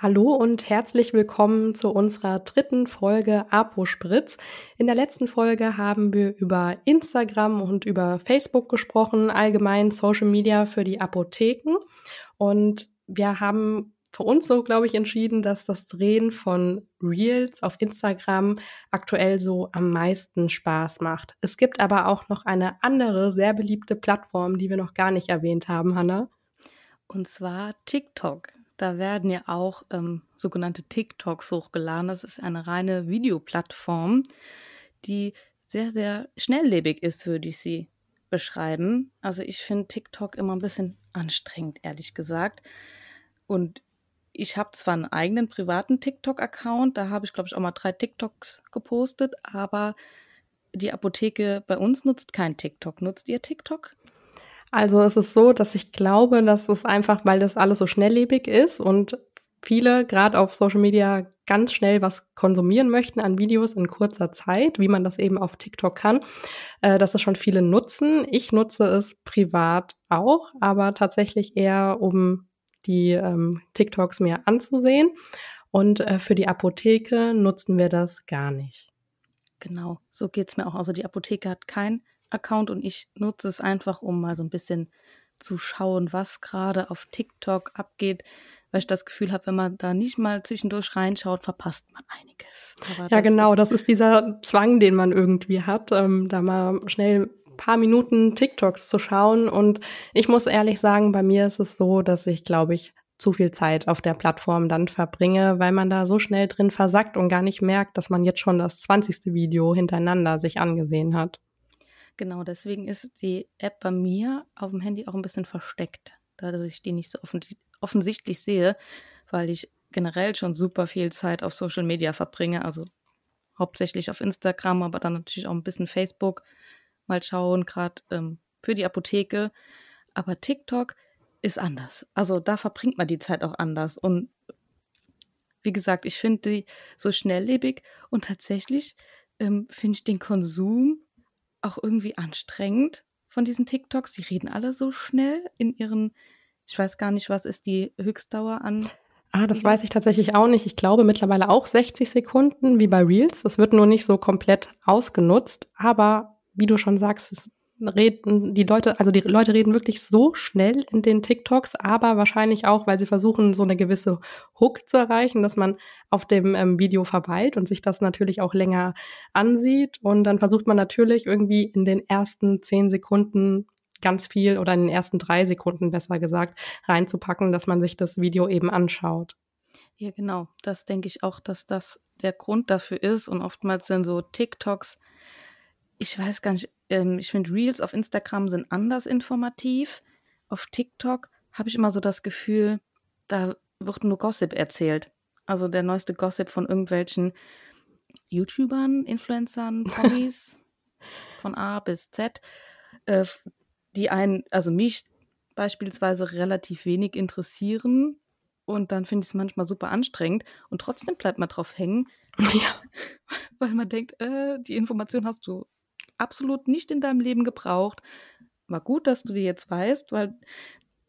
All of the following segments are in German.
Hallo und herzlich willkommen zu unserer dritten Folge Apo Spritz. In der letzten Folge haben wir über Instagram und über Facebook gesprochen, allgemein Social Media für die Apotheken. Und wir haben für uns so, glaube ich, entschieden, dass das Drehen von Reels auf Instagram aktuell so am meisten Spaß macht. Es gibt aber auch noch eine andere sehr beliebte Plattform, die wir noch gar nicht erwähnt haben, Hanna. Und zwar TikTok. Da werden ja auch ähm, sogenannte TikToks hochgeladen. Das ist eine reine Videoplattform, die sehr, sehr schnelllebig ist, würde ich sie beschreiben. Also ich finde TikTok immer ein bisschen anstrengend, ehrlich gesagt. Und ich habe zwar einen eigenen privaten TikTok-Account, da habe ich, glaube ich, auch mal drei TikToks gepostet, aber die Apotheke bei uns nutzt kein TikTok. Nutzt ihr TikTok? Also es ist so, dass ich glaube, dass es einfach, weil das alles so schnelllebig ist und viele gerade auf Social Media ganz schnell was konsumieren möchten an Videos in kurzer Zeit, wie man das eben auf TikTok kann, äh, dass es schon viele nutzen. Ich nutze es privat auch, aber tatsächlich eher, um die ähm, TikToks mir anzusehen. Und äh, für die Apotheke nutzen wir das gar nicht. Genau, so geht's mir auch. Also die Apotheke hat kein Account und ich nutze es einfach, um mal so ein bisschen zu schauen, was gerade auf TikTok abgeht, weil ich das Gefühl habe, wenn man da nicht mal zwischendurch reinschaut, verpasst man einiges. Aber ja, genau, ist das ist dieser Zwang, den man irgendwie hat, ähm, da mal schnell ein paar Minuten TikToks zu schauen. Und ich muss ehrlich sagen, bei mir ist es so, dass ich, glaube ich, zu viel Zeit auf der Plattform dann verbringe, weil man da so schnell drin versackt und gar nicht merkt, dass man jetzt schon das zwanzigste Video hintereinander sich angesehen hat. Genau, deswegen ist die App bei mir auf dem Handy auch ein bisschen versteckt, da ich die nicht so offen, offensichtlich sehe, weil ich generell schon super viel Zeit auf Social Media verbringe, also hauptsächlich auf Instagram, aber dann natürlich auch ein bisschen Facebook mal schauen, gerade ähm, für die Apotheke. Aber TikTok ist anders. Also da verbringt man die Zeit auch anders. Und wie gesagt, ich finde die so schnelllebig und tatsächlich ähm, finde ich den Konsum auch irgendwie anstrengend von diesen TikToks. Die reden alle so schnell in ihren, ich weiß gar nicht, was ist die Höchstdauer an. Ah, das weiß ich tatsächlich auch nicht. Ich glaube mittlerweile auch 60 Sekunden wie bei Reels. Das wird nur nicht so komplett ausgenutzt. Aber wie du schon sagst, es reden die Leute, also die Leute reden wirklich so schnell in den TikToks, aber wahrscheinlich auch, weil sie versuchen, so eine gewisse Hook zu erreichen, dass man auf dem ähm, Video verweilt und sich das natürlich auch länger ansieht. Und dann versucht man natürlich irgendwie in den ersten zehn Sekunden ganz viel oder in den ersten drei Sekunden besser gesagt reinzupacken, dass man sich das Video eben anschaut. Ja, genau. Das denke ich auch, dass das der Grund dafür ist. Und oftmals sind so TikToks ich weiß gar nicht, ähm, ich finde Reels auf Instagram sind anders informativ. Auf TikTok habe ich immer so das Gefühl, da wird nur Gossip erzählt. Also der neueste Gossip von irgendwelchen YouTubern, Influencern, Promis, von A bis Z, äh, die einen, also mich beispielsweise relativ wenig interessieren. Und dann finde ich es manchmal super anstrengend. Und trotzdem bleibt man drauf hängen. Ja. Weil man denkt, äh, die Information hast du absolut nicht in deinem Leben gebraucht. War gut, dass du die jetzt weißt, weil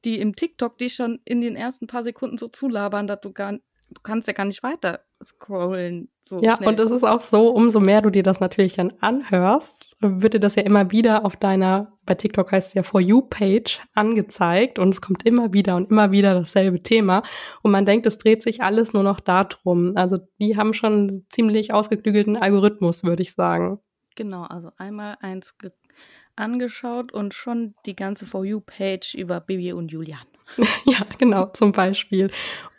die im TikTok dich schon in den ersten paar Sekunden so zulabern, dass du gar du kannst ja gar nicht weiter scrollen. So ja, schnell. und es ist auch so, umso mehr du dir das natürlich dann anhörst, wird dir das ja immer wieder auf deiner, bei TikTok heißt es ja For You-Page angezeigt und es kommt immer wieder und immer wieder dasselbe Thema und man denkt, es dreht sich alles nur noch darum. Also die haben schon einen ziemlich ausgeklügelten Algorithmus, würde ich sagen. Genau, also einmal eins angeschaut und schon die ganze For You-Page über Bibi und Julian. ja, genau, zum Beispiel.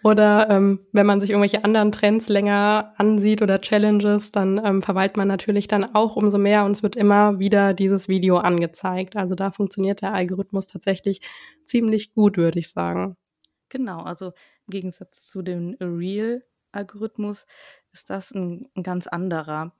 Oder ähm, wenn man sich irgendwelche anderen Trends länger ansieht oder Challenges, dann ähm, verweilt man natürlich dann auch umso mehr und es wird immer wieder dieses Video angezeigt. Also da funktioniert der Algorithmus tatsächlich ziemlich gut, würde ich sagen. Genau, also im Gegensatz zu dem Real-Algorithmus ist das ein, ein ganz anderer.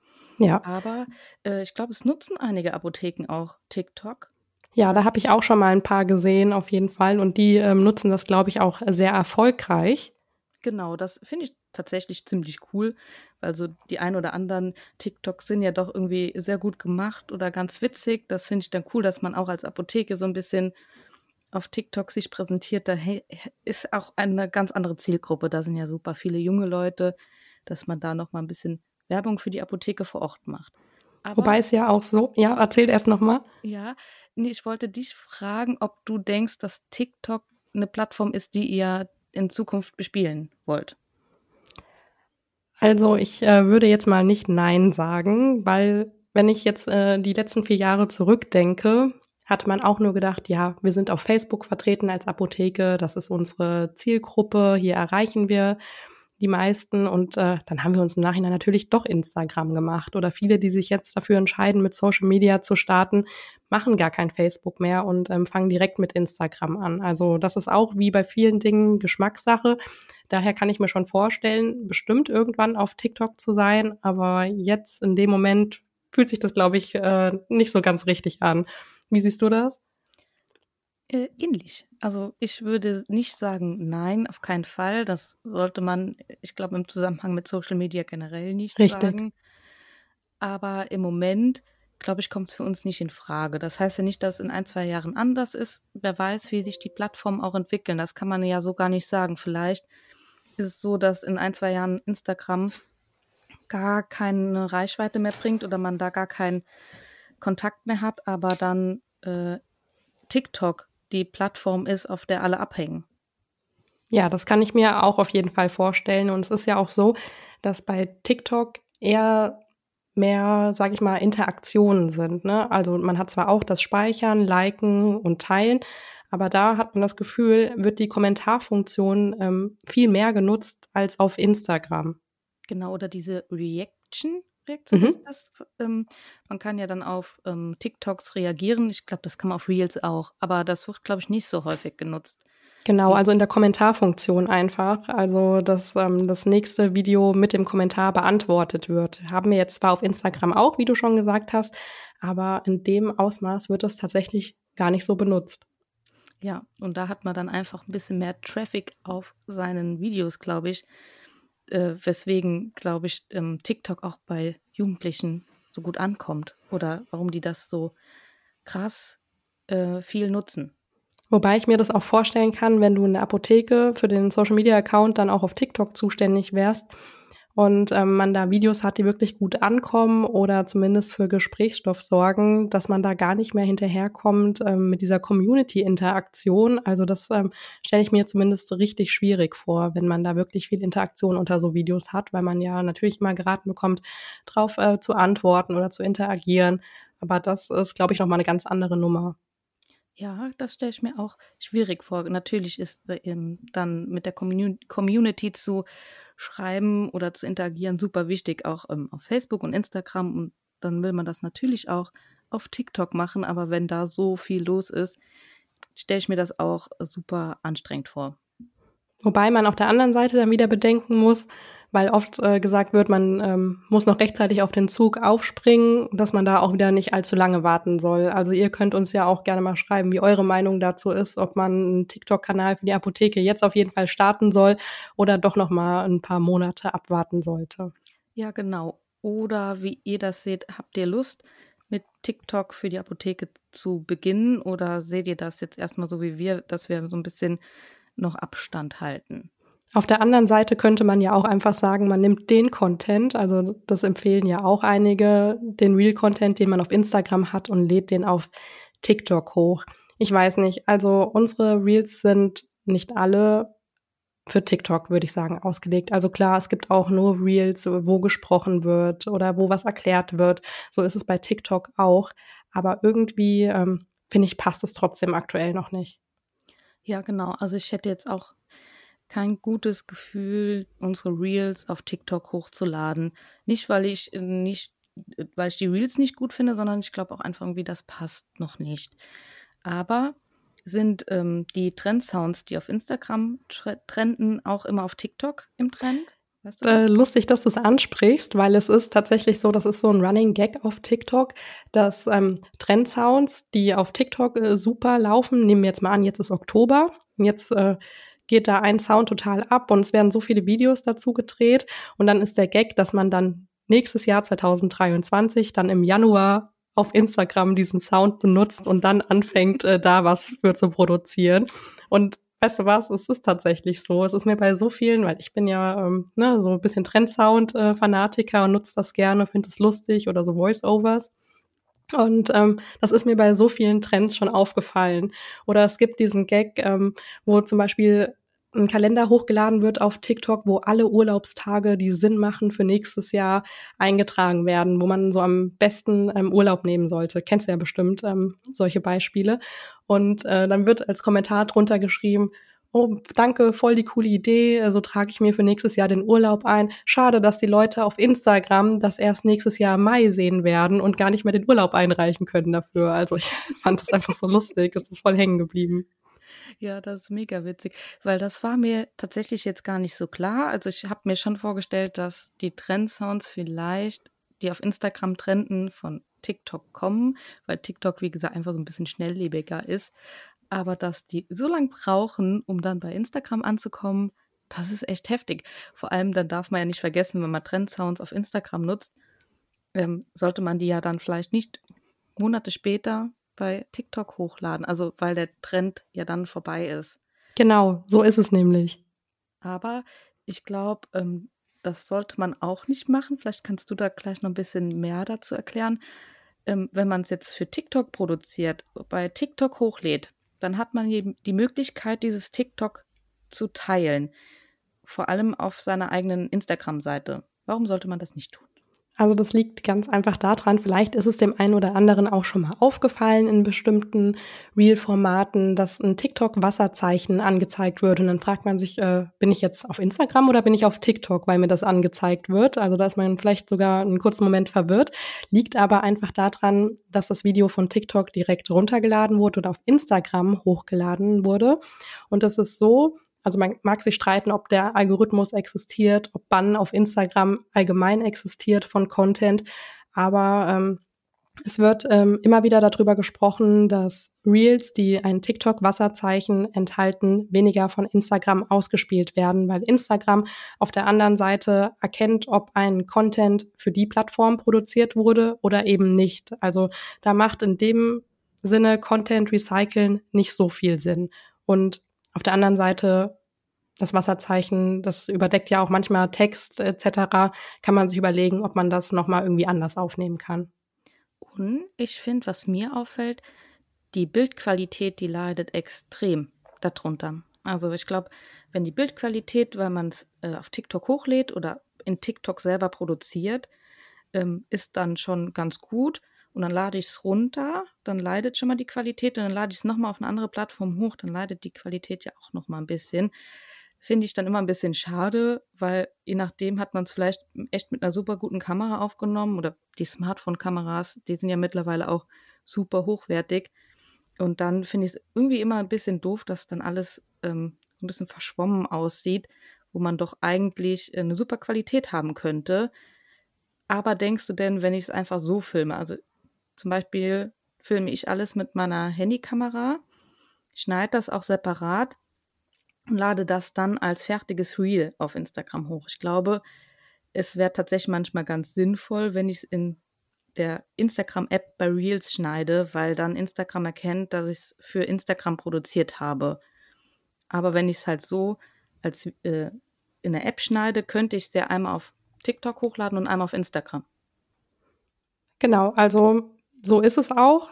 Ja. Aber äh, ich glaube, es nutzen einige Apotheken auch TikTok. Ja, da habe ich auch schon mal ein paar gesehen, auf jeden Fall. Und die ähm, nutzen das, glaube ich, auch sehr erfolgreich. Genau, das finde ich tatsächlich ziemlich cool. Also die ein oder anderen TikToks sind ja doch irgendwie sehr gut gemacht oder ganz witzig. Das finde ich dann cool, dass man auch als Apotheke so ein bisschen auf TikTok sich präsentiert, da ist auch eine ganz andere Zielgruppe. Da sind ja super viele junge Leute, dass man da noch mal ein bisschen Werbung für die Apotheke vor Ort macht. Aber, Wobei es ja auch so, ja, erzähl erst noch mal. Ja, nee, ich wollte dich fragen, ob du denkst, dass TikTok eine Plattform ist, die ihr in Zukunft bespielen wollt. Also ich äh, würde jetzt mal nicht Nein sagen, weil wenn ich jetzt äh, die letzten vier Jahre zurückdenke, hat man auch nur gedacht, ja, wir sind auf Facebook vertreten als Apotheke, das ist unsere Zielgruppe, hier erreichen wir die meisten und äh, dann haben wir uns im Nachhinein natürlich doch Instagram gemacht oder viele, die sich jetzt dafür entscheiden, mit Social Media zu starten, machen gar kein Facebook mehr und ähm, fangen direkt mit Instagram an. Also das ist auch wie bei vielen Dingen Geschmackssache. Daher kann ich mir schon vorstellen, bestimmt irgendwann auf TikTok zu sein, aber jetzt in dem Moment fühlt sich das, glaube ich, äh, nicht so ganz richtig an. Wie siehst du das? Äh, ähnlich. Also ich würde nicht sagen, nein, auf keinen Fall. Das sollte man, ich glaube, im Zusammenhang mit Social Media generell nicht Richtig. sagen. Aber im Moment, glaube ich, kommt es für uns nicht in Frage. Das heißt ja nicht, dass in ein, zwei Jahren anders ist. Wer weiß, wie sich die Plattformen auch entwickeln. Das kann man ja so gar nicht sagen. Vielleicht ist es so, dass in ein, zwei Jahren Instagram gar keine Reichweite mehr bringt oder man da gar keinen Kontakt mehr hat, aber dann äh, TikTok die Plattform ist, auf der alle abhängen. Ja, das kann ich mir auch auf jeden Fall vorstellen. Und es ist ja auch so, dass bei TikTok eher mehr, sage ich mal, Interaktionen sind. Ne? Also man hat zwar auch das Speichern, Liken und Teilen, aber da hat man das Gefühl, wird die Kommentarfunktion ähm, viel mehr genutzt als auf Instagram. Genau, oder diese Reaction. Reaktion mhm. ist das. Ähm, man kann ja dann auf ähm, TikToks reagieren. Ich glaube, das kann man auf Reels auch. Aber das wird, glaube ich, nicht so häufig genutzt. Genau, also in der Kommentarfunktion einfach. Also, dass ähm, das nächste Video mit dem Kommentar beantwortet wird. Haben wir jetzt zwar auf Instagram auch, wie du schon gesagt hast, aber in dem Ausmaß wird es tatsächlich gar nicht so benutzt. Ja, und da hat man dann einfach ein bisschen mehr Traffic auf seinen Videos, glaube ich äh, weswegen, glaube ich, ähm, TikTok auch bei Jugendlichen so gut ankommt oder warum die das so krass äh, viel nutzen. Wobei ich mir das auch vorstellen kann, wenn du in der Apotheke für den Social Media Account dann auch auf TikTok zuständig wärst, und ähm, man da Videos hat, die wirklich gut ankommen oder zumindest für Gesprächsstoff sorgen, dass man da gar nicht mehr hinterherkommt ähm, mit dieser Community-Interaktion. Also das ähm, stelle ich mir zumindest richtig schwierig vor, wenn man da wirklich viel Interaktion unter so Videos hat, weil man ja natürlich mal geraten bekommt, drauf äh, zu antworten oder zu interagieren. Aber das ist, glaube ich, noch mal eine ganz andere Nummer. Ja, das stelle ich mir auch schwierig vor. Natürlich ist äh, dann mit der Community zu schreiben oder zu interagieren super wichtig, auch ähm, auf Facebook und Instagram. Und dann will man das natürlich auch auf TikTok machen. Aber wenn da so viel los ist, stelle ich mir das auch super anstrengend vor. Wobei man auf der anderen Seite dann wieder bedenken muss, weil oft äh, gesagt wird, man ähm, muss noch rechtzeitig auf den Zug aufspringen, dass man da auch wieder nicht allzu lange warten soll. Also ihr könnt uns ja auch gerne mal schreiben, wie eure Meinung dazu ist, ob man einen TikTok-Kanal für die Apotheke jetzt auf jeden Fall starten soll oder doch noch mal ein paar Monate abwarten sollte. Ja, genau. Oder wie ihr das seht, habt ihr Lust, mit TikTok für die Apotheke zu beginnen oder seht ihr das jetzt erstmal so wie wir, dass wir so ein bisschen noch Abstand halten? Auf der anderen Seite könnte man ja auch einfach sagen, man nimmt den Content, also das empfehlen ja auch einige, den Real-Content, den man auf Instagram hat und lädt den auf TikTok hoch. Ich weiß nicht, also unsere Reels sind nicht alle für TikTok, würde ich sagen, ausgelegt. Also klar, es gibt auch nur Reels, wo gesprochen wird oder wo was erklärt wird. So ist es bei TikTok auch. Aber irgendwie, ähm, finde ich, passt es trotzdem aktuell noch nicht. Ja, genau. Also ich hätte jetzt auch kein gutes Gefühl, unsere Reels auf TikTok hochzuladen. Nicht, weil ich äh, nicht, äh, weil ich die Reels nicht gut finde, sondern ich glaube auch einfach irgendwie, das passt noch nicht. Aber sind ähm, die Trendsounds, die auf Instagram trenden, auch immer auf TikTok im Trend? Weißt du äh, lustig, dass du es ansprichst, weil es ist tatsächlich so, das ist so ein Running Gag auf TikTok, dass ähm, Trendsounds, die auf TikTok äh, super laufen, nehmen wir jetzt mal an, jetzt ist Oktober, jetzt äh, geht da ein Sound total ab und es werden so viele Videos dazu gedreht und dann ist der Gag, dass man dann nächstes Jahr 2023 dann im Januar auf Instagram diesen Sound benutzt und dann anfängt, äh, da was für zu produzieren. Und weißt du was, es ist tatsächlich so. Es ist mir bei so vielen, weil ich bin ja ähm, ne, so ein bisschen Trendsound-Fanatiker und nutze das gerne, finde es lustig oder so Voice-Overs. Und ähm, das ist mir bei so vielen Trends schon aufgefallen. Oder es gibt diesen Gag, ähm, wo zum Beispiel ein Kalender hochgeladen wird auf TikTok, wo alle Urlaubstage, die Sinn machen für nächstes Jahr, eingetragen werden, wo man so am besten ähm, Urlaub nehmen sollte. Kennst du ja bestimmt ähm, solche Beispiele. Und äh, dann wird als Kommentar drunter geschrieben, oh, danke, voll die coole Idee, so also trage ich mir für nächstes Jahr den Urlaub ein. Schade, dass die Leute auf Instagram das erst nächstes Jahr im Mai sehen werden und gar nicht mehr den Urlaub einreichen können dafür. Also ich fand das einfach so lustig, es ist voll hängen geblieben. Ja, das ist mega witzig, weil das war mir tatsächlich jetzt gar nicht so klar. Also ich habe mir schon vorgestellt, dass die Trendsounds vielleicht, die auf Instagram trenden, von TikTok kommen, weil TikTok, wie gesagt, einfach so ein bisschen schnelllebiger ist. Aber dass die so lange brauchen, um dann bei Instagram anzukommen, das ist echt heftig. Vor allem, dann darf man ja nicht vergessen, wenn man Trendsounds auf Instagram nutzt, ähm, sollte man die ja dann vielleicht nicht Monate später bei TikTok hochladen. Also weil der Trend ja dann vorbei ist. Genau, so ist es nämlich. Aber ich glaube, ähm, das sollte man auch nicht machen. Vielleicht kannst du da gleich noch ein bisschen mehr dazu erklären. Ähm, wenn man es jetzt für TikTok produziert, bei TikTok hochlädt, dann hat man die Möglichkeit, dieses TikTok zu teilen. Vor allem auf seiner eigenen Instagram-Seite. Warum sollte man das nicht tun? Also das liegt ganz einfach daran, vielleicht ist es dem einen oder anderen auch schon mal aufgefallen in bestimmten Reel-Formaten, dass ein TikTok-Wasserzeichen angezeigt wird. Und dann fragt man sich, äh, bin ich jetzt auf Instagram oder bin ich auf TikTok, weil mir das angezeigt wird? Also da ist man vielleicht sogar einen kurzen Moment verwirrt. Liegt aber einfach daran, dass das Video von TikTok direkt runtergeladen wurde oder auf Instagram hochgeladen wurde. Und das ist so, also man mag sich streiten, ob der Algorithmus existiert, ob Bann auf Instagram allgemein existiert von Content, aber ähm, es wird ähm, immer wieder darüber gesprochen, dass Reels, die ein TikTok-Wasserzeichen enthalten, weniger von Instagram ausgespielt werden, weil Instagram auf der anderen Seite erkennt, ob ein Content für die Plattform produziert wurde oder eben nicht. Also da macht in dem Sinne Content Recyceln nicht so viel Sinn. Und auf der anderen Seite das Wasserzeichen, das überdeckt ja auch manchmal Text etc. Kann man sich überlegen, ob man das nochmal irgendwie anders aufnehmen kann. Und ich finde, was mir auffällt, die Bildqualität, die leidet extrem darunter. Also ich glaube, wenn die Bildqualität, weil man es äh, auf TikTok hochlädt oder in TikTok selber produziert, ähm, ist dann schon ganz gut. Und dann lade ich es runter, dann leidet schon mal die Qualität und dann lade ich es nochmal auf eine andere Plattform hoch, dann leidet die Qualität ja auch nochmal ein bisschen. Finde ich dann immer ein bisschen schade, weil je nachdem hat man es vielleicht echt mit einer super guten Kamera aufgenommen oder die Smartphone-Kameras, die sind ja mittlerweile auch super hochwertig. Und dann finde ich es irgendwie immer ein bisschen doof, dass dann alles ähm, ein bisschen verschwommen aussieht, wo man doch eigentlich eine super Qualität haben könnte. Aber denkst du denn, wenn ich es einfach so filme, also zum Beispiel filme ich alles mit meiner Handykamera, schneide das auch separat und lade das dann als fertiges Reel auf Instagram hoch. Ich glaube, es wäre tatsächlich manchmal ganz sinnvoll, wenn ich es in der Instagram-App bei Reels schneide, weil dann Instagram erkennt, dass ich es für Instagram produziert habe. Aber wenn ich es halt so als äh, in der App schneide, könnte ich es ja einmal auf TikTok hochladen und einmal auf Instagram. Genau, also so ist es auch.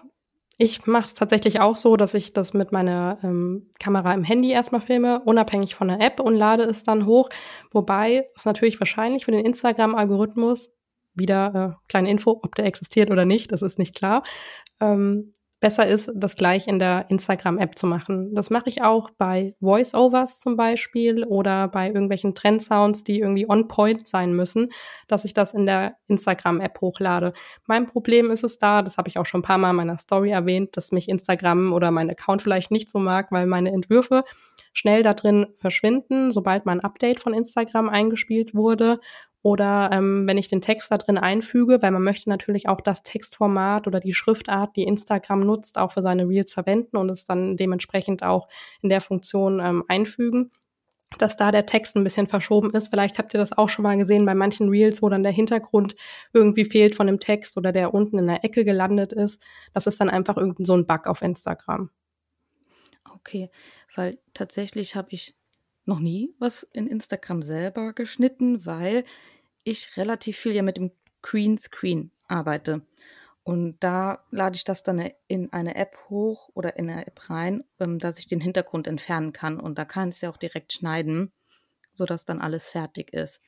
Ich mache es tatsächlich auch so, dass ich das mit meiner ähm, Kamera im Handy erstmal filme, unabhängig von der App und lade es dann hoch. Wobei es natürlich wahrscheinlich für den Instagram-Algorithmus wieder äh, kleine Info, ob der existiert oder nicht, das ist nicht klar. Ähm, besser ist, das gleich in der Instagram-App zu machen. Das mache ich auch bei Voice-Overs zum Beispiel oder bei irgendwelchen Trendsounds, die irgendwie on-point sein müssen, dass ich das in der Instagram-App hochlade. Mein Problem ist es da, das habe ich auch schon ein paar Mal in meiner Story erwähnt, dass mich Instagram oder mein Account vielleicht nicht so mag, weil meine Entwürfe schnell da drin verschwinden, sobald mein Update von Instagram eingespielt wurde oder ähm, wenn ich den Text da drin einfüge, weil man möchte natürlich auch das Textformat oder die Schriftart, die Instagram nutzt, auch für seine Reels verwenden und es dann dementsprechend auch in der Funktion ähm, einfügen. dass da der Text ein bisschen verschoben ist. Vielleicht habt ihr das auch schon mal gesehen bei manchen Reels, wo dann der Hintergrund irgendwie fehlt von dem Text oder der unten in der Ecke gelandet ist. Das ist dann einfach irgendein so ein Bug auf Instagram. Okay, weil tatsächlich habe ich noch nie was in Instagram selber geschnitten, weil ich relativ viel ja mit dem Green Screen arbeite. Und da lade ich das dann in eine App hoch oder in eine App rein, ähm, dass ich den Hintergrund entfernen kann. Und da kann ich es ja auch direkt schneiden, sodass dann alles fertig ist.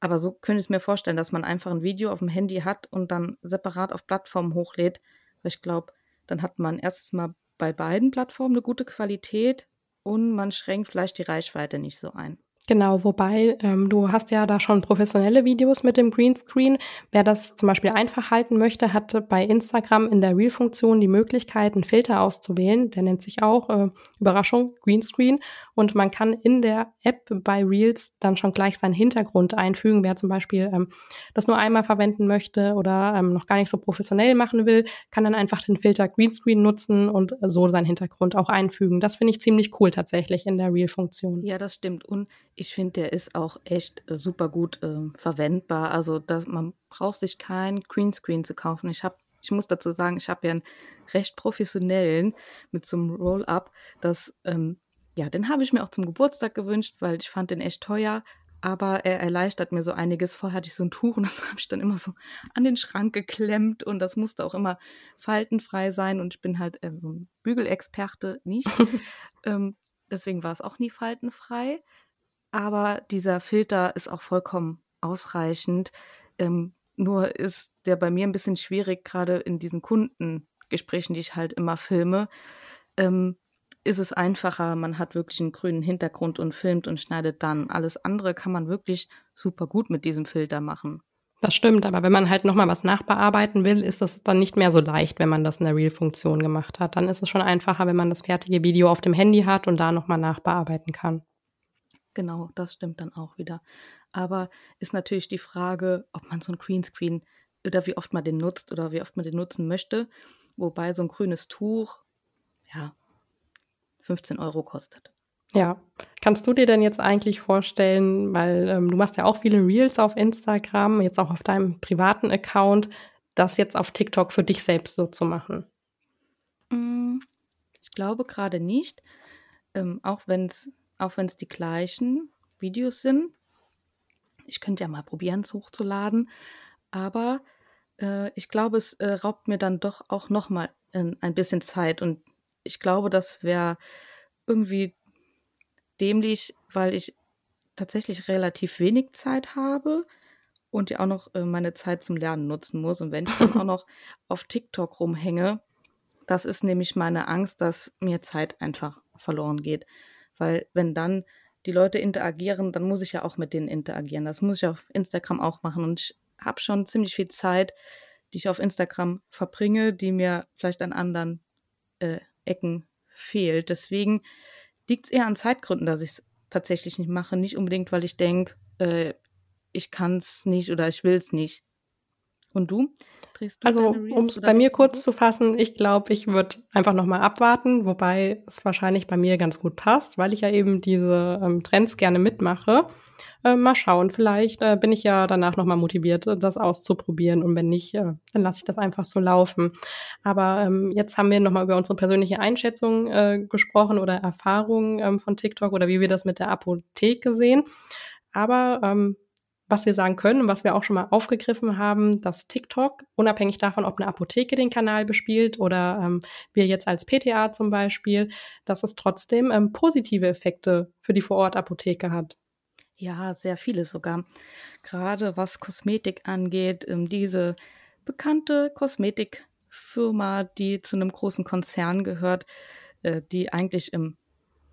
Aber so könnte ich es mir vorstellen, dass man einfach ein Video auf dem Handy hat und dann separat auf Plattformen hochlädt. Weil ich glaube, dann hat man erstens mal bei beiden Plattformen eine gute Qualität und man schränkt vielleicht die Reichweite nicht so ein. Genau, wobei ähm, du hast ja da schon professionelle Videos mit dem Greenscreen. Wer das zum Beispiel einfach halten möchte, hat bei Instagram in der Reel-Funktion die Möglichkeit, einen Filter auszuwählen. Der nennt sich auch äh, Überraschung Greenscreen. Und man kann in der App bei Reels dann schon gleich seinen Hintergrund einfügen. Wer zum Beispiel ähm, das nur einmal verwenden möchte oder ähm, noch gar nicht so professionell machen will, kann dann einfach den Filter Greenscreen nutzen und so seinen Hintergrund auch einfügen. Das finde ich ziemlich cool tatsächlich in der Reel-Funktion. Ja, das stimmt. Und ich finde, der ist auch echt äh, super gut äh, verwendbar. Also dass man braucht sich kein Greenscreen zu kaufen. Ich habe ich muss dazu sagen, ich habe ja einen recht professionellen mit so einem Roll-Up. Das, ähm, ja, den habe ich mir auch zum Geburtstag gewünscht, weil ich fand den echt teuer. Aber er erleichtert mir so einiges. Vorher hatte ich so ein Tuch und das habe ich dann immer so an den Schrank geklemmt und das musste auch immer faltenfrei sein. Und ich bin halt äh, so ein Bügelexperte nicht. ähm, deswegen war es auch nie faltenfrei aber dieser Filter ist auch vollkommen ausreichend. Ähm, nur ist der bei mir ein bisschen schwierig, gerade in diesen Kundengesprächen, die ich halt immer filme. Ähm, ist es einfacher, man hat wirklich einen grünen Hintergrund und filmt und schneidet dann. Alles andere kann man wirklich super gut mit diesem Filter machen. Das stimmt, aber wenn man halt nochmal was nachbearbeiten will, ist das dann nicht mehr so leicht, wenn man das in der Reel-Funktion gemacht hat. Dann ist es schon einfacher, wenn man das fertige Video auf dem Handy hat und da nochmal nachbearbeiten kann. Genau, das stimmt dann auch wieder. Aber ist natürlich die Frage, ob man so ein Greenscreen oder wie oft man den nutzt oder wie oft man den nutzen möchte. Wobei so ein grünes Tuch, ja, 15 Euro kostet. Ja, kannst du dir denn jetzt eigentlich vorstellen, weil ähm, du machst ja auch viele Reels auf Instagram, jetzt auch auf deinem privaten Account, das jetzt auf TikTok für dich selbst so zu machen? Mm, ich glaube gerade nicht, ähm, auch wenn es auch wenn es die gleichen Videos sind. Ich könnte ja mal probieren, es hochzuladen, aber äh, ich glaube, es äh, raubt mir dann doch auch nochmal ein, ein bisschen Zeit und ich glaube, das wäre irgendwie dämlich, weil ich tatsächlich relativ wenig Zeit habe und ja auch noch äh, meine Zeit zum Lernen nutzen muss. Und wenn ich dann auch noch auf TikTok rumhänge, das ist nämlich meine Angst, dass mir Zeit einfach verloren geht. Weil wenn dann die Leute interagieren, dann muss ich ja auch mit denen interagieren. Das muss ich auf Instagram auch machen. Und ich habe schon ziemlich viel Zeit, die ich auf Instagram verbringe, die mir vielleicht an anderen äh, Ecken fehlt. Deswegen liegt es eher an Zeitgründen, dass ich es tatsächlich nicht mache. Nicht unbedingt, weil ich denke, äh, ich kann es nicht oder ich will es nicht. Und du? Drehst du also, um es bei mir kurz zu fassen, ich glaube, ich würde einfach nochmal abwarten, wobei es wahrscheinlich bei mir ganz gut passt, weil ich ja eben diese ähm, Trends gerne mitmache. Äh, mal schauen, vielleicht äh, bin ich ja danach nochmal motiviert, das auszuprobieren und wenn nicht, äh, dann lasse ich das einfach so laufen. Aber ähm, jetzt haben wir nochmal über unsere persönliche Einschätzung äh, gesprochen oder Erfahrungen ähm, von TikTok oder wie wir das mit der Apotheke sehen. Aber ähm, was wir sagen können und was wir auch schon mal aufgegriffen haben, dass TikTok, unabhängig davon, ob eine Apotheke den Kanal bespielt oder ähm, wir jetzt als PTA zum Beispiel, dass es trotzdem ähm, positive Effekte für die Vorortapotheke hat. Ja, sehr viele sogar. Gerade was Kosmetik angeht, ähm, diese bekannte Kosmetikfirma, die zu einem großen Konzern gehört, äh, die eigentlich im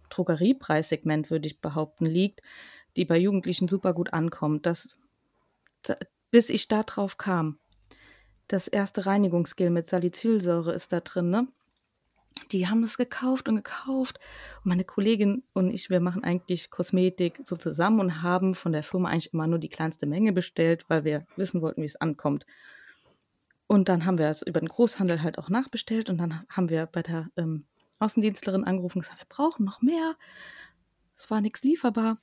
Drogeriepreissegment, würde ich behaupten, liegt, die bei Jugendlichen super gut ankommt. Das, bis ich da drauf kam. Das erste Reinigungsgel mit Salicylsäure ist da drin, ne? Die haben es gekauft und gekauft. Und meine Kollegin und ich, wir machen eigentlich Kosmetik so zusammen und haben von der Firma eigentlich immer nur die kleinste Menge bestellt, weil wir wissen wollten, wie es ankommt. Und dann haben wir es über den Großhandel halt auch nachbestellt und dann haben wir bei der ähm, Außendienstlerin angerufen und gesagt, wir brauchen noch mehr. Es war nichts lieferbar.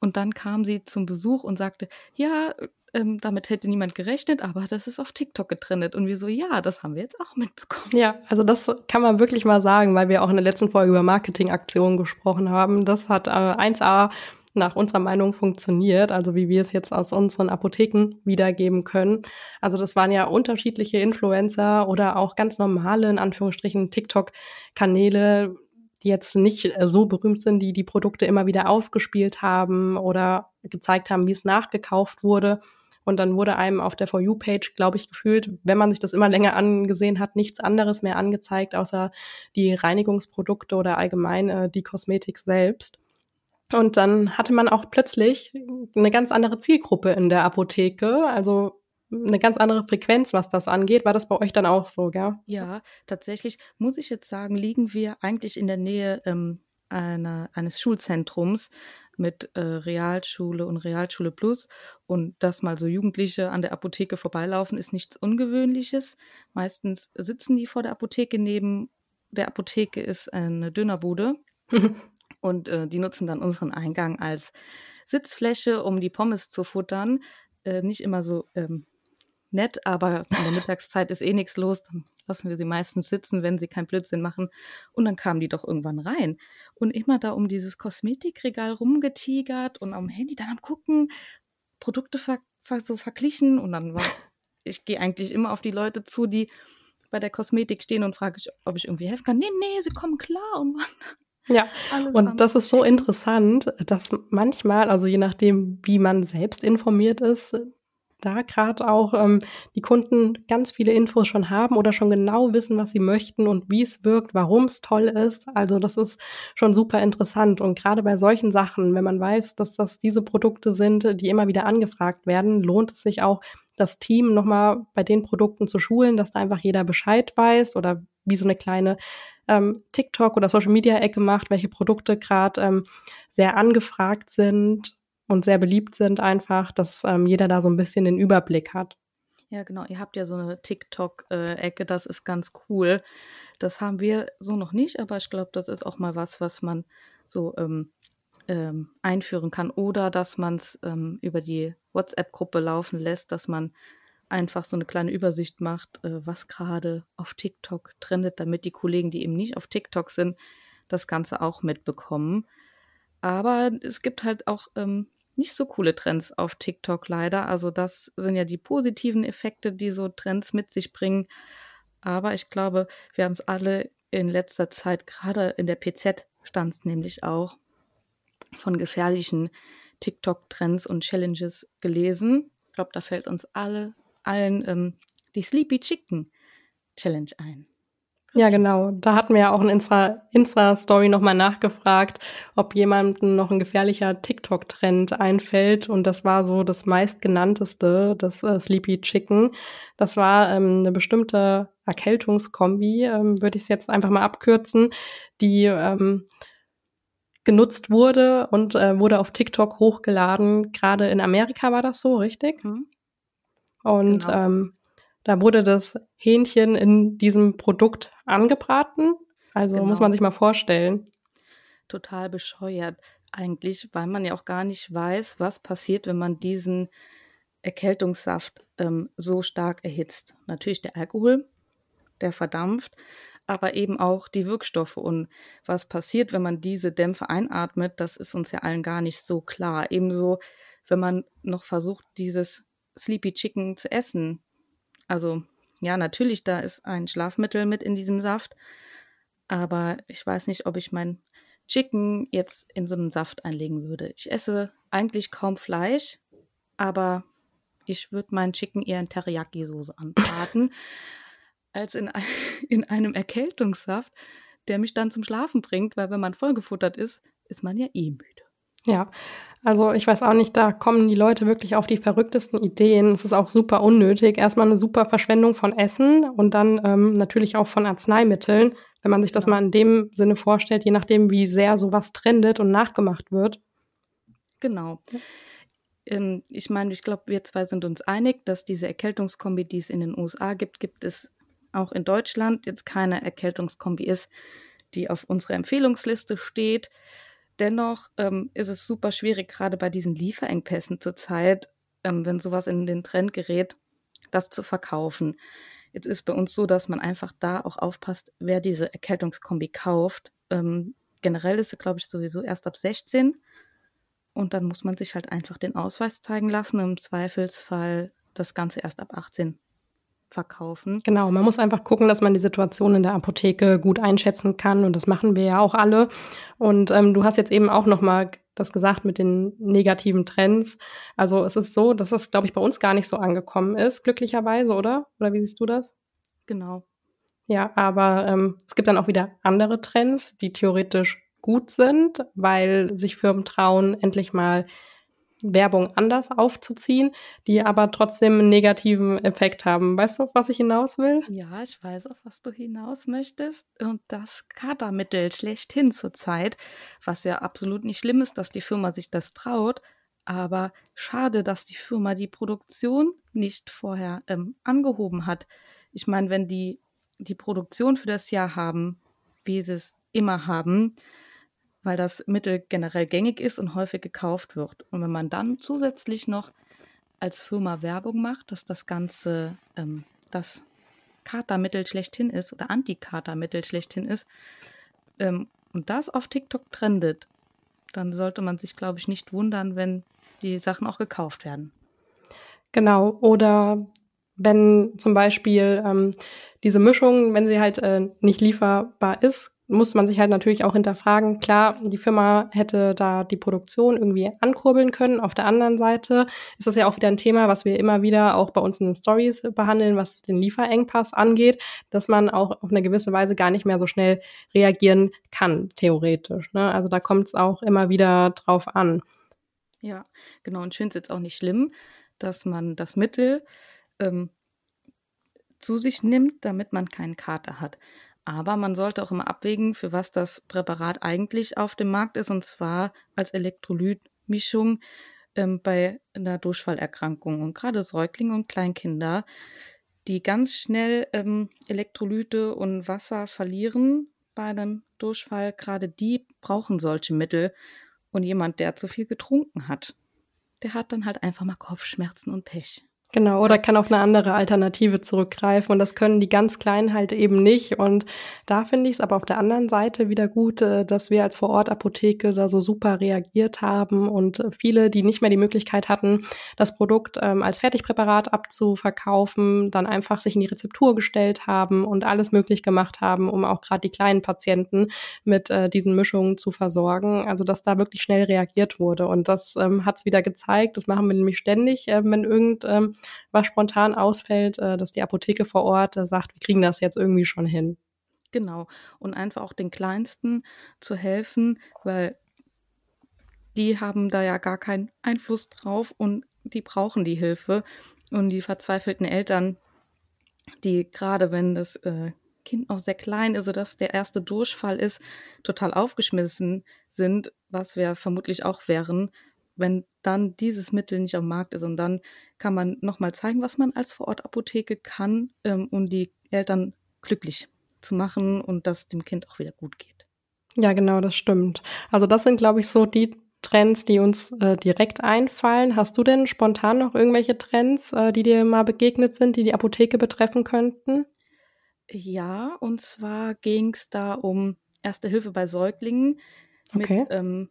Und dann kam sie zum Besuch und sagte, ja, ähm, damit hätte niemand gerechnet, aber das ist auf TikTok getrennt. Und wir so, ja, das haben wir jetzt auch mitbekommen. Ja, also das kann man wirklich mal sagen, weil wir auch in der letzten Folge über Marketingaktionen gesprochen haben. Das hat äh, 1A nach unserer Meinung funktioniert, also wie wir es jetzt aus unseren Apotheken wiedergeben können. Also das waren ja unterschiedliche Influencer oder auch ganz normale, in Anführungsstrichen, TikTok-Kanäle, die jetzt nicht äh, so berühmt sind, die die Produkte immer wieder ausgespielt haben oder gezeigt haben, wie es nachgekauft wurde. Und dann wurde einem auf der For You-Page, glaube ich, gefühlt, wenn man sich das immer länger angesehen hat, nichts anderes mehr angezeigt, außer die Reinigungsprodukte oder allgemein äh, die Kosmetik selbst. Und dann hatte man auch plötzlich eine ganz andere Zielgruppe in der Apotheke. Also eine ganz andere Frequenz, was das angeht. War das bei euch dann auch so, gell? Ja, tatsächlich muss ich jetzt sagen, liegen wir eigentlich in der Nähe ähm, einer, eines Schulzentrums mit äh, Realschule und Realschule Plus. Und dass mal so Jugendliche an der Apotheke vorbeilaufen, ist nichts Ungewöhnliches. Meistens sitzen die vor der Apotheke. Neben der Apotheke ist eine Dönerbude. und äh, die nutzen dann unseren Eingang als Sitzfläche, um die Pommes zu futtern. Äh, nicht immer so ähm, nett, aber in der Mittagszeit ist eh nichts los. Dann lassen wir sie meistens sitzen, wenn sie keinen Blödsinn machen. Und dann kamen die doch irgendwann rein. Und immer da um dieses Kosmetikregal rumgetigert und am Handy dann am Gucken, Produkte ver ver so verglichen. Und dann war, ich gehe eigentlich immer auf die Leute zu, die bei der Kosmetik stehen und frage, ob ich irgendwie helfen kann. Nee, nee, sie kommen klar und ja, Alles und das ist so interessant, dass manchmal, also je nachdem, wie man selbst informiert ist, da gerade auch ähm, die Kunden ganz viele Infos schon haben oder schon genau wissen, was sie möchten und wie es wirkt, warum es toll ist. Also das ist schon super interessant. Und gerade bei solchen Sachen, wenn man weiß, dass das diese Produkte sind, die immer wieder angefragt werden, lohnt es sich auch, das Team nochmal bei den Produkten zu schulen, dass da einfach jeder Bescheid weiß oder wie so eine kleine ähm, TikTok oder Social Media Ecke macht, welche Produkte gerade ähm, sehr angefragt sind und sehr beliebt sind, einfach, dass ähm, jeder da so ein bisschen den Überblick hat. Ja, genau. Ihr habt ja so eine TikTok-Ecke, das ist ganz cool. Das haben wir so noch nicht, aber ich glaube, das ist auch mal was, was man so ähm, ähm, einführen kann. Oder dass man es ähm, über die WhatsApp-Gruppe laufen lässt, dass man einfach so eine kleine Übersicht macht, äh, was gerade auf TikTok trendet, damit die Kollegen, die eben nicht auf TikTok sind, das Ganze auch mitbekommen. Aber es gibt halt auch ähm, nicht so coole Trends auf TikTok leider. Also das sind ja die positiven Effekte, die so Trends mit sich bringen. Aber ich glaube, wir haben es alle in letzter Zeit, gerade in der PZ stand es nämlich auch, von gefährlichen TikTok-Trends und Challenges gelesen. Ich glaube, da fällt uns alle allen ähm, die Sleepy Chicken Challenge ein. Ja, genau. Da hatten wir ja auch in Insta-Story Insta nochmal nachgefragt, ob jemandem noch ein gefährlicher TikTok-Trend einfällt. Und das war so das meistgenannteste, das äh, Sleepy Chicken. Das war ähm, eine bestimmte Erkältungskombi, ähm, würde ich es jetzt einfach mal abkürzen, die ähm, genutzt wurde und äh, wurde auf TikTok hochgeladen. Gerade in Amerika war das so, richtig? Mhm. Und genau. ähm, da wurde das Hähnchen in diesem Produkt angebraten. Also genau. muss man sich mal vorstellen. Total bescheuert eigentlich, weil man ja auch gar nicht weiß, was passiert, wenn man diesen Erkältungssaft ähm, so stark erhitzt. Natürlich der Alkohol, der verdampft, aber eben auch die Wirkstoffe. Und was passiert, wenn man diese Dämpfe einatmet, das ist uns ja allen gar nicht so klar. Ebenso, wenn man noch versucht, dieses Sleepy Chicken zu essen. Also ja, natürlich, da ist ein Schlafmittel mit in diesem Saft, aber ich weiß nicht, ob ich mein Chicken jetzt in so einen Saft einlegen würde. Ich esse eigentlich kaum Fleisch, aber ich würde meinen Chicken eher in Teriyaki-Soße anbraten, als in, in einem Erkältungssaft, der mich dann zum Schlafen bringt, weil wenn man vollgefuttert ist, ist man ja eh müde. Ja, also ich weiß auch nicht, da kommen die Leute wirklich auf die verrücktesten Ideen. Es ist auch super unnötig. Erstmal eine super Verschwendung von Essen und dann ähm, natürlich auch von Arzneimitteln, wenn man sich das mal in dem Sinne vorstellt, je nachdem, wie sehr sowas trendet und nachgemacht wird. Genau. Ähm, ich meine, ich glaube, wir zwei sind uns einig, dass diese Erkältungskombi, die es in den USA gibt, gibt es auch in Deutschland jetzt keine Erkältungskombi ist, die auf unserer Empfehlungsliste steht. Dennoch ähm, ist es super schwierig, gerade bei diesen Lieferengpässen zurzeit, ähm, wenn sowas in den Trend gerät, das zu verkaufen. Jetzt ist bei uns so, dass man einfach da auch aufpasst, wer diese Erkältungskombi kauft. Ähm, generell ist sie, glaube ich, sowieso erst ab 16. Und dann muss man sich halt einfach den Ausweis zeigen lassen. Im Zweifelsfall das Ganze erst ab 18 verkaufen. Genau, man muss einfach gucken, dass man die Situation in der Apotheke gut einschätzen kann und das machen wir ja auch alle. Und ähm, du hast jetzt eben auch noch mal das gesagt mit den negativen Trends. Also es ist so, dass es, glaube ich, bei uns gar nicht so angekommen ist, glücklicherweise, oder? Oder wie siehst du das? Genau. Ja, aber ähm, es gibt dann auch wieder andere Trends, die theoretisch gut sind, weil sich Firmen trauen, endlich mal Werbung anders aufzuziehen, die aber trotzdem einen negativen Effekt haben. Weißt du, auf was ich hinaus will? Ja, ich weiß, auf was du hinaus möchtest. Und das Katermittel schlechthin zurzeit, was ja absolut nicht schlimm ist, dass die Firma sich das traut. Aber schade, dass die Firma die Produktion nicht vorher ähm, angehoben hat. Ich meine, wenn die die Produktion für das Jahr haben, wie sie es immer haben, weil das Mittel generell gängig ist und häufig gekauft wird. Und wenn man dann zusätzlich noch als Firma Werbung macht, dass das Ganze ähm, das Katermittel schlechthin ist oder Antikatermittel schlechthin ist ähm, und das auf TikTok trendet, dann sollte man sich, glaube ich, nicht wundern, wenn die Sachen auch gekauft werden. Genau, oder wenn zum Beispiel ähm, diese Mischung, wenn sie halt äh, nicht lieferbar ist, muss man sich halt natürlich auch hinterfragen. Klar, die Firma hätte da die Produktion irgendwie ankurbeln können. Auf der anderen Seite ist das ja auch wieder ein Thema, was wir immer wieder auch bei uns in den Stories behandeln, was den Lieferengpass angeht, dass man auch auf eine gewisse Weise gar nicht mehr so schnell reagieren kann, theoretisch. Ne? Also da kommt es auch immer wieder drauf an. Ja, genau. Und ich finde es jetzt auch nicht schlimm, dass man das Mittel ähm, zu sich nimmt, damit man keinen Kater hat. Aber man sollte auch immer abwägen, für was das Präparat eigentlich auf dem Markt ist, und zwar als Elektrolytmischung ähm, bei einer Durchfallerkrankung. Und gerade Säuglinge und Kleinkinder, die ganz schnell ähm, Elektrolyte und Wasser verlieren bei einem Durchfall, gerade die brauchen solche Mittel. Und jemand, der zu viel getrunken hat, der hat dann halt einfach mal Kopfschmerzen und Pech. Genau, oder kann auf eine andere Alternative zurückgreifen und das können die ganz Kleinen halt eben nicht und da finde ich es aber auf der anderen Seite wieder gut, äh, dass wir als Vorortapotheke da so super reagiert haben und viele, die nicht mehr die Möglichkeit hatten, das Produkt ähm, als Fertigpräparat abzuverkaufen, dann einfach sich in die Rezeptur gestellt haben und alles möglich gemacht haben, um auch gerade die kleinen Patienten mit äh, diesen Mischungen zu versorgen. Also dass da wirklich schnell reagiert wurde und das ähm, hat es wieder gezeigt. Das machen wir nämlich ständig, äh, wenn irgend ähm, was spontan ausfällt, äh, dass die Apotheke vor Ort äh, sagt, wir kriegen das jetzt irgendwie schon hin. Genau. Und einfach auch den Kleinsten zu helfen, weil die haben da ja gar keinen Einfluss drauf und die brauchen die Hilfe. Und die verzweifelten Eltern, die gerade wenn das äh, Kind noch sehr klein ist, sodass der erste Durchfall ist, total aufgeschmissen sind, was wir vermutlich auch wären, wenn dann dieses Mittel nicht am Markt ist und dann kann man nochmal zeigen, was man als Vorortapotheke kann, ähm, um die Eltern glücklich zu machen und dass dem Kind auch wieder gut geht. Ja, genau, das stimmt. Also das sind, glaube ich, so die Trends, die uns äh, direkt einfallen. Hast du denn spontan noch irgendwelche Trends, äh, die dir mal begegnet sind, die die Apotheke betreffen könnten? Ja, und zwar ging es da um Erste Hilfe bei Säuglingen okay. mit ähm,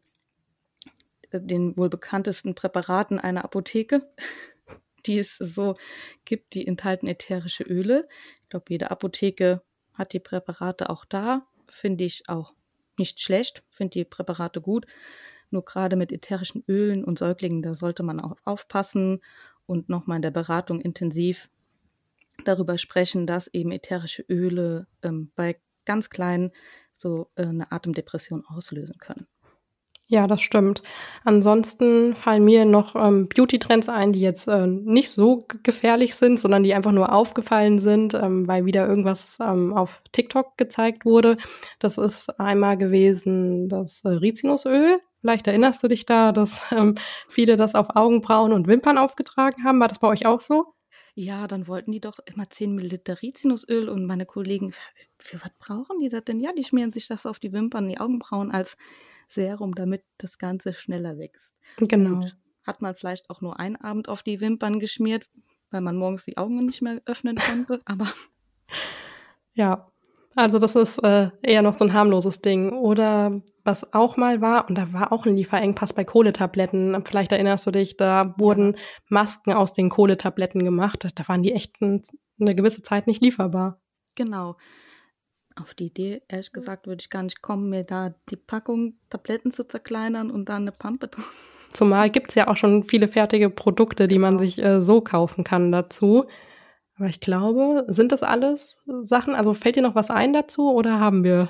den wohl bekanntesten Präparaten einer Apotheke, die es so gibt. Die enthalten ätherische Öle. Ich glaube, jede Apotheke hat die Präparate auch da. Finde ich auch nicht schlecht, finde die Präparate gut. Nur gerade mit ätherischen Ölen und Säuglingen, da sollte man auch aufpassen und nochmal in der Beratung intensiv darüber sprechen, dass eben ätherische Öle ähm, bei ganz kleinen so äh, eine Atemdepression auslösen können. Ja, das stimmt. Ansonsten fallen mir noch ähm, Beauty-Trends ein, die jetzt äh, nicht so gefährlich sind, sondern die einfach nur aufgefallen sind, ähm, weil wieder irgendwas ähm, auf TikTok gezeigt wurde. Das ist einmal gewesen das äh, Rizinusöl. Vielleicht erinnerst du dich da, dass ähm, viele das auf Augenbrauen und Wimpern aufgetragen haben. War das bei euch auch so? Ja, dann wollten die doch immer 10 Milliliter Rizinusöl und meine Kollegen, für was brauchen die das denn? Ja, die schmieren sich das auf die Wimpern, die Augenbrauen als Serum, damit das Ganze schneller wächst. Genau. Gut, hat man vielleicht auch nur einen Abend auf die Wimpern geschmiert, weil man morgens die Augen nicht mehr öffnen konnte, aber. Ja, also das ist äh, eher noch so ein harmloses Ding. Oder was auch mal war, und da war auch ein Lieferengpass bei Kohletabletten. Vielleicht erinnerst du dich, da wurden. Masken aus den Kohletabletten gemacht. Da waren die echt eine gewisse Zeit nicht lieferbar. Genau. Auf die Idee, ehrlich gesagt, würde ich gar nicht kommen, mir da die Packung Tabletten zu zerkleinern und dann eine Pampe drauf. Zumal gibt's ja auch schon viele fertige Produkte, die man genau. sich äh, so kaufen kann dazu. Aber ich glaube, sind das alles Sachen? Also fällt dir noch was ein dazu oder haben wir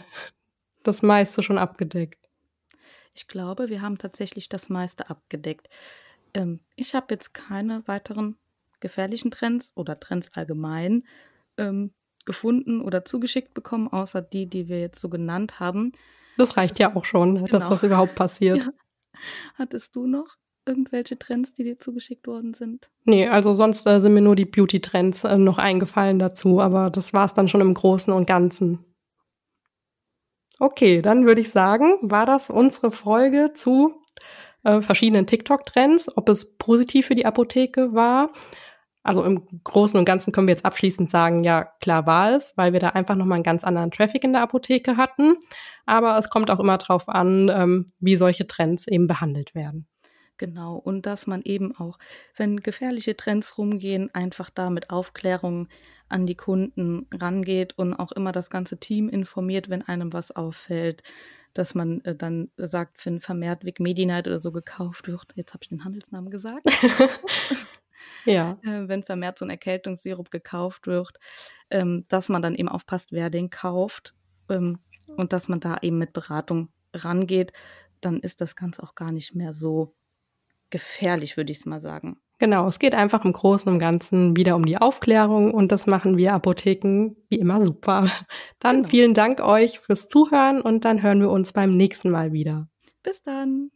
das meiste schon abgedeckt? Ich glaube, wir haben tatsächlich das meiste abgedeckt. Ähm, ich habe jetzt keine weiteren gefährlichen Trends oder Trends allgemein ähm, gefunden oder zugeschickt bekommen, außer die, die wir jetzt so genannt haben. Das reicht ja auch schon, genau. dass das überhaupt passiert. Ja. Hattest du noch irgendwelche Trends, die dir zugeschickt worden sind? Nee, also sonst äh, sind mir nur die Beauty-Trends äh, noch eingefallen dazu, aber das war es dann schon im Großen und Ganzen. Okay, dann würde ich sagen, war das unsere Folge zu äh, verschiedenen TikTok-Trends, ob es positiv für die Apotheke war. Also im Großen und Ganzen können wir jetzt abschließend sagen, ja, klar war es, weil wir da einfach nochmal einen ganz anderen Traffic in der Apotheke hatten. Aber es kommt auch immer drauf an, ähm, wie solche Trends eben behandelt werden. Genau, und dass man eben auch, wenn gefährliche Trends rumgehen, einfach da mit Aufklärung an die Kunden rangeht und auch immer das ganze Team informiert, wenn einem was auffällt, dass man äh, dann sagt, wenn vermehrt Vic Medi-Night oder so gekauft wird, jetzt habe ich den Handelsnamen gesagt, ja. äh, wenn vermehrt so ein Erkältungssirup gekauft wird, ähm, dass man dann eben aufpasst, wer den kauft ähm, und dass man da eben mit Beratung rangeht, dann ist das Ganze auch gar nicht mehr so gefährlich, würde ich es mal sagen. Genau, es geht einfach im Großen und Ganzen wieder um die Aufklärung und das machen wir Apotheken wie immer super. Dann genau. vielen Dank euch fürs Zuhören und dann hören wir uns beim nächsten Mal wieder. Bis dann.